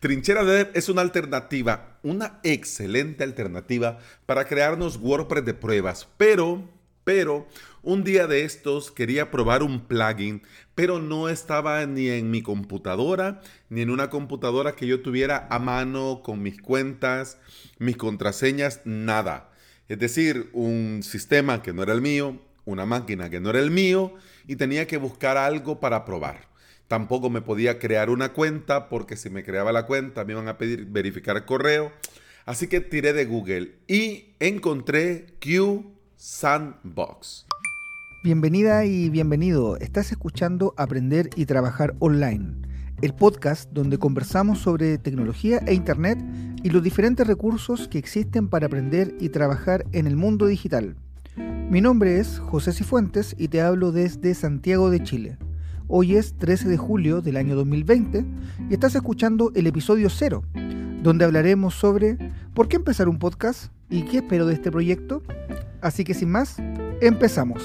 Trinchera Dev es una alternativa, una excelente alternativa para crearnos WordPress de pruebas, pero, pero, un día de estos quería probar un plugin, pero no estaba ni en mi computadora, ni en una computadora que yo tuviera a mano con mis cuentas, mis contraseñas, nada. Es decir, un sistema que no era el mío, una máquina que no era el mío, y tenía que buscar algo para probar. Tampoco me podía crear una cuenta porque si me creaba la cuenta me iban a pedir verificar correo. Así que tiré de Google y encontré Q Sandbox. Bienvenida y bienvenido. Estás escuchando Aprender y Trabajar Online, el podcast donde conversamos sobre tecnología e Internet y los diferentes recursos que existen para aprender y trabajar en el mundo digital. Mi nombre es José Cifuentes y te hablo desde Santiago de Chile. Hoy es 13 de julio del año 2020 y estás escuchando el episodio 0, donde hablaremos sobre por qué empezar un podcast y qué espero de este proyecto. Así que sin más, empezamos.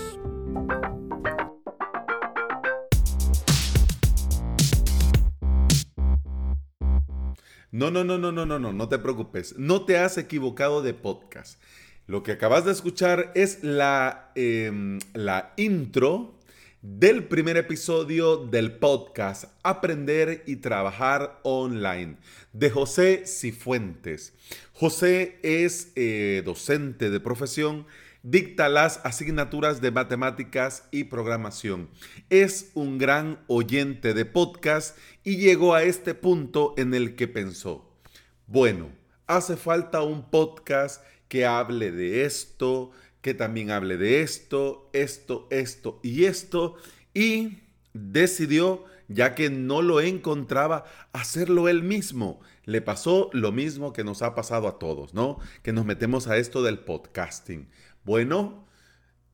No, no, no, no, no, no, no, no te preocupes. No te has equivocado de podcast. Lo que acabas de escuchar es la, eh, la intro del primer episodio del podcast Aprender y Trabajar Online de José Cifuentes. José es eh, docente de profesión, dicta las asignaturas de matemáticas y programación. Es un gran oyente de podcast y llegó a este punto en el que pensó, bueno, hace falta un podcast que hable de esto, que también hable de esto, esto, esto y esto, y decidió, ya que no lo encontraba, hacerlo él mismo. Le pasó lo mismo que nos ha pasado a todos, ¿no? Que nos metemos a esto del podcasting. Bueno,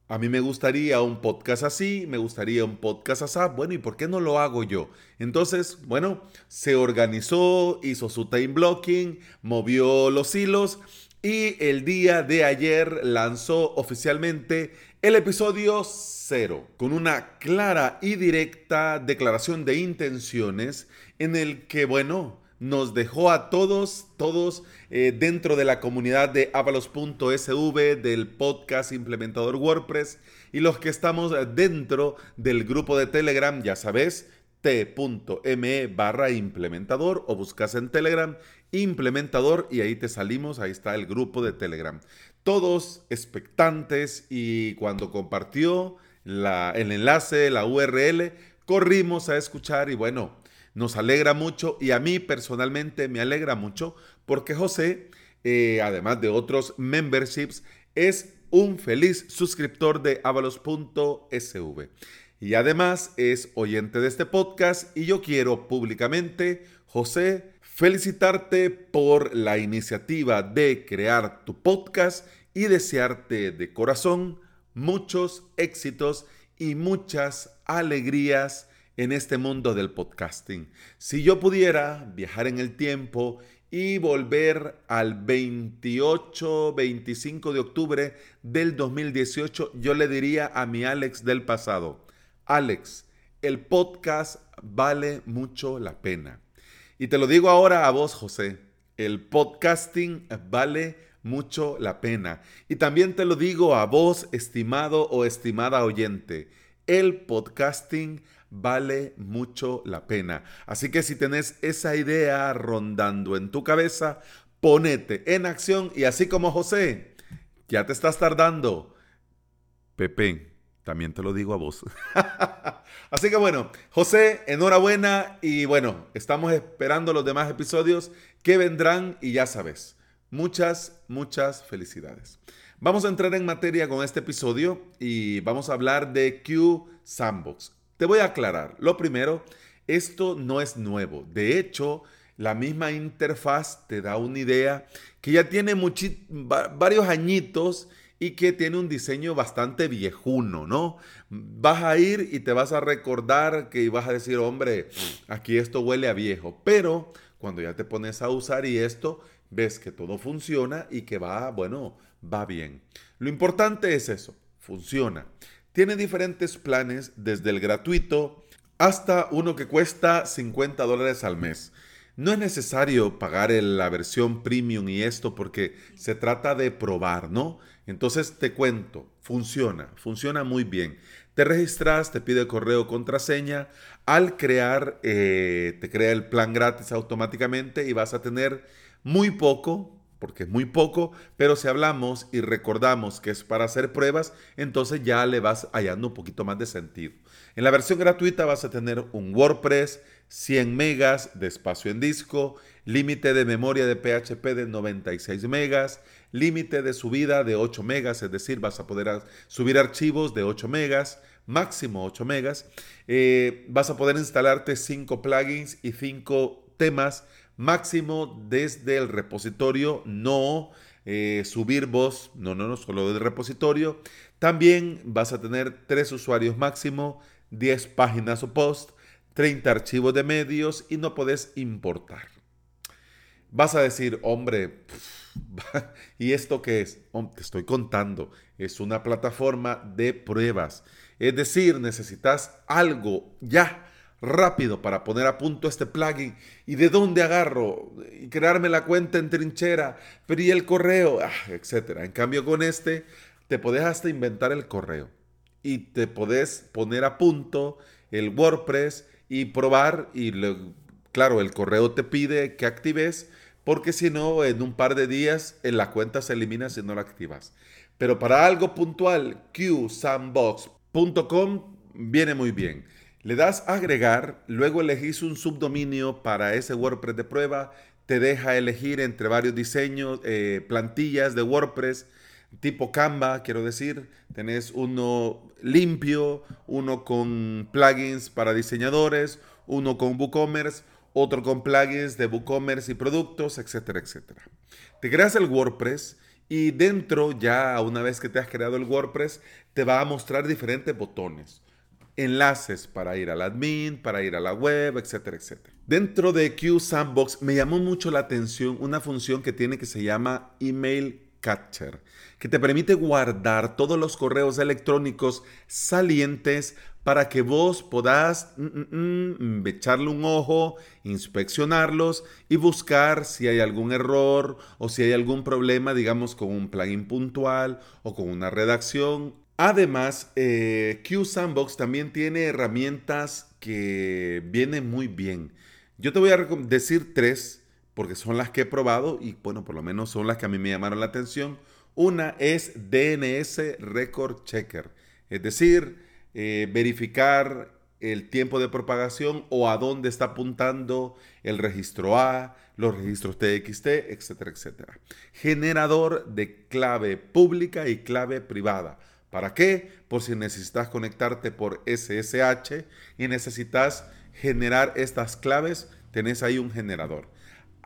a mí me gustaría un podcast así, me gustaría un podcast así. Bueno, ¿y por qué no lo hago yo? Entonces, bueno, se organizó, hizo su time blocking, movió los hilos y el día de ayer lanzó oficialmente el episodio 0 con una clara y directa declaración de intenciones en el que, bueno, nos dejó a todos, todos eh, dentro de la comunidad de avalos.sv, del podcast implementador WordPress y los que estamos dentro del grupo de Telegram, ya sabes, t.me barra implementador o buscas en Telegram implementador y ahí te salimos, ahí está el grupo de Telegram. Todos expectantes y cuando compartió la, el enlace, la URL, corrimos a escuchar y bueno, nos alegra mucho y a mí personalmente me alegra mucho porque José, eh, además de otros memberships, es un feliz suscriptor de avalos.sv. Y además es oyente de este podcast y yo quiero públicamente, José, felicitarte por la iniciativa de crear tu podcast y desearte de corazón muchos éxitos y muchas alegrías en este mundo del podcasting. Si yo pudiera viajar en el tiempo y volver al 28, 25 de octubre del 2018, yo le diría a mi Alex del pasado, Alex, el podcast vale mucho la pena. Y te lo digo ahora a vos, José, el podcasting vale mucho la pena. Y también te lo digo a vos, estimado o estimada oyente, el podcasting vale mucho la pena. Así que si tenés esa idea rondando en tu cabeza, ponete en acción y así como José, ya te estás tardando. Pepe, también te lo digo a vos. Así que bueno, José, enhorabuena y bueno, estamos esperando los demás episodios que vendrán y ya sabes, muchas, muchas felicidades. Vamos a entrar en materia con este episodio y vamos a hablar de Q Sandbox. Te voy a aclarar, lo primero, esto no es nuevo. De hecho, la misma interfaz te da una idea que ya tiene varios añitos y que tiene un diseño bastante viejuno, ¿no? Vas a ir y te vas a recordar que vas a decir, hombre, aquí esto huele a viejo, pero cuando ya te pones a usar y esto, ves que todo funciona y que va, bueno, va bien. Lo importante es eso, funciona. Tiene diferentes planes, desde el gratuito hasta uno que cuesta 50 dólares al mes. No es necesario pagar la versión premium y esto porque se trata de probar, ¿no? Entonces te cuento, funciona, funciona muy bien. Te registras, te pide correo, contraseña. Al crear, eh, te crea el plan gratis automáticamente y vas a tener muy poco, porque es muy poco, pero si hablamos y recordamos que es para hacer pruebas, entonces ya le vas hallando un poquito más de sentido. En la versión gratuita vas a tener un WordPress, 100 megas de espacio en disco, límite de memoria de PHP de 96 megas, límite de subida de 8 megas, es decir, vas a poder subir archivos de 8 megas, máximo 8 megas. Eh, vas a poder instalarte 5 plugins y 5 temas máximo desde el repositorio, no eh, subir voz, no, no, no, solo del repositorio. También vas a tener 3 usuarios máximo, 10 páginas o post, 30 archivos de medios y no puedes importar. Vas a decir, hombre, ¿y esto qué es? te estoy contando, es una plataforma de pruebas. Es decir, necesitas algo ya rápido para poner a punto este plugin. ¿Y de dónde agarro? Y crearme la cuenta en trinchera. Pero y el correo, ah, etcétera. En cambio, con este, te podés hasta inventar el correo. Y te podés poner a punto el WordPress y probar. Y claro, el correo te pide que actives. Porque si no, en un par de días en la cuenta se elimina si no la activas. Pero para algo puntual, qsandbox.com viene muy bien. Le das agregar, luego elegís un subdominio para ese WordPress de prueba, te deja elegir entre varios diseños, eh, plantillas de WordPress tipo Canva, quiero decir. Tenés uno limpio, uno con plugins para diseñadores, uno con WooCommerce, otro con plugins de WooCommerce y productos, etcétera, etcétera. Te creas el WordPress y dentro ya una vez que te has creado el WordPress te va a mostrar diferentes botones enlaces para ir al admin, para ir a la web, etcétera, etcétera. Dentro de Q Sandbox me llamó mucho la atención una función que tiene que se llama Email Que te permite guardar todos los correos electrónicos salientes para que vos podás mm, mm, mm, echarle un ojo, inspeccionarlos y buscar si hay algún error o si hay algún problema, digamos, con un plugin puntual o con una redacción Además, eh, Q Sandbox también tiene herramientas que vienen muy bien. Yo te voy a decir tres, porque son las que he probado y bueno, por lo menos son las que a mí me llamaron la atención. Una es DNS Record Checker, es decir, eh, verificar el tiempo de propagación o a dónde está apuntando el registro A, los registros TXT, etcétera, etcétera. Generador de clave pública y clave privada ¿Para qué? Por si necesitas conectarte por SSH y necesitas generar estas claves, tenés ahí un generador.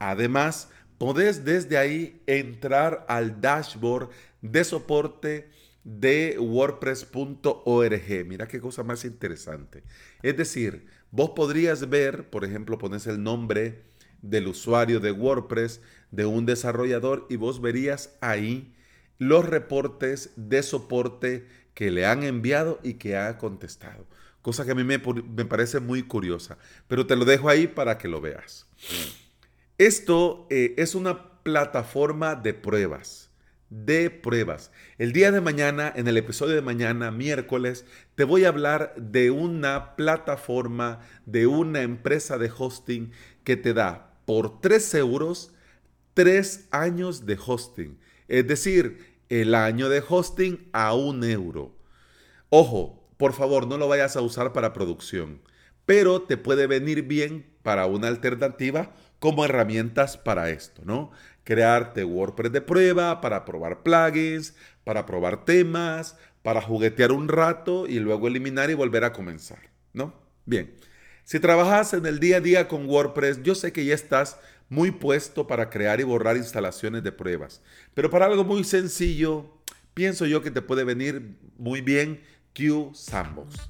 Además, podés desde ahí entrar al dashboard de soporte de wordpress.org. Mira qué cosa más interesante. Es decir, vos podrías ver, por ejemplo, pones el nombre del usuario de WordPress de un desarrollador y vos verías ahí los reportes de soporte que le han enviado y que ha contestado. Cosa que a mí me, parece muy curiosa, pero te lo dejo ahí para que lo veas. Esto eh, es una plataforma de pruebas, de pruebas. El día de mañana, en el episodio de mañana, miércoles, te voy a hablar de una plataforma, de una empresa de hosting que te da por 3 euros 3 años de hosting. Es decir, el año de hosting a un euro. Ojo, por favor, no lo vayas a usar para producción, pero te puede venir bien para una alternativa como herramientas para esto, ¿no? Crearte WordPress de prueba para probar plugins, para probar temas, para juguetear un rato y luego eliminar y volver a comenzar, ¿no? Bien, si trabajas en el día a día con WordPress, yo sé que ya estás muy puesto para crear y borrar instalaciones de pruebas. Pero para algo muy sencillo, pienso yo que te puede venir muy bien Q Sandbox.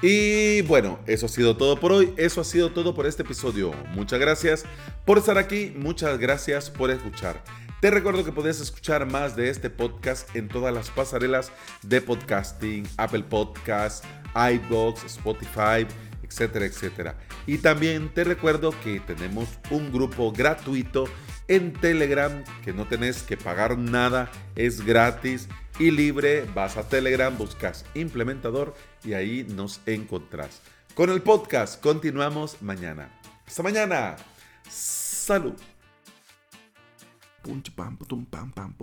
Y bueno, eso ha sido todo por hoy, eso ha sido todo por este episodio. Muchas gracias por estar aquí, muchas gracias por escuchar. Te recuerdo que puedes escuchar más de este podcast en todas las pasarelas de podcasting, Apple Podcasts, iBox, Spotify, etcétera, etcétera. Y también te recuerdo que tenemos un grupo gratuito en Telegram que no tenés que pagar nada, es gratis y libre. Vas a Telegram, buscas implementador y ahí nos encontrás. Con el podcast continuamos mañana. Hasta mañana. Salud. Pum, pam, pam,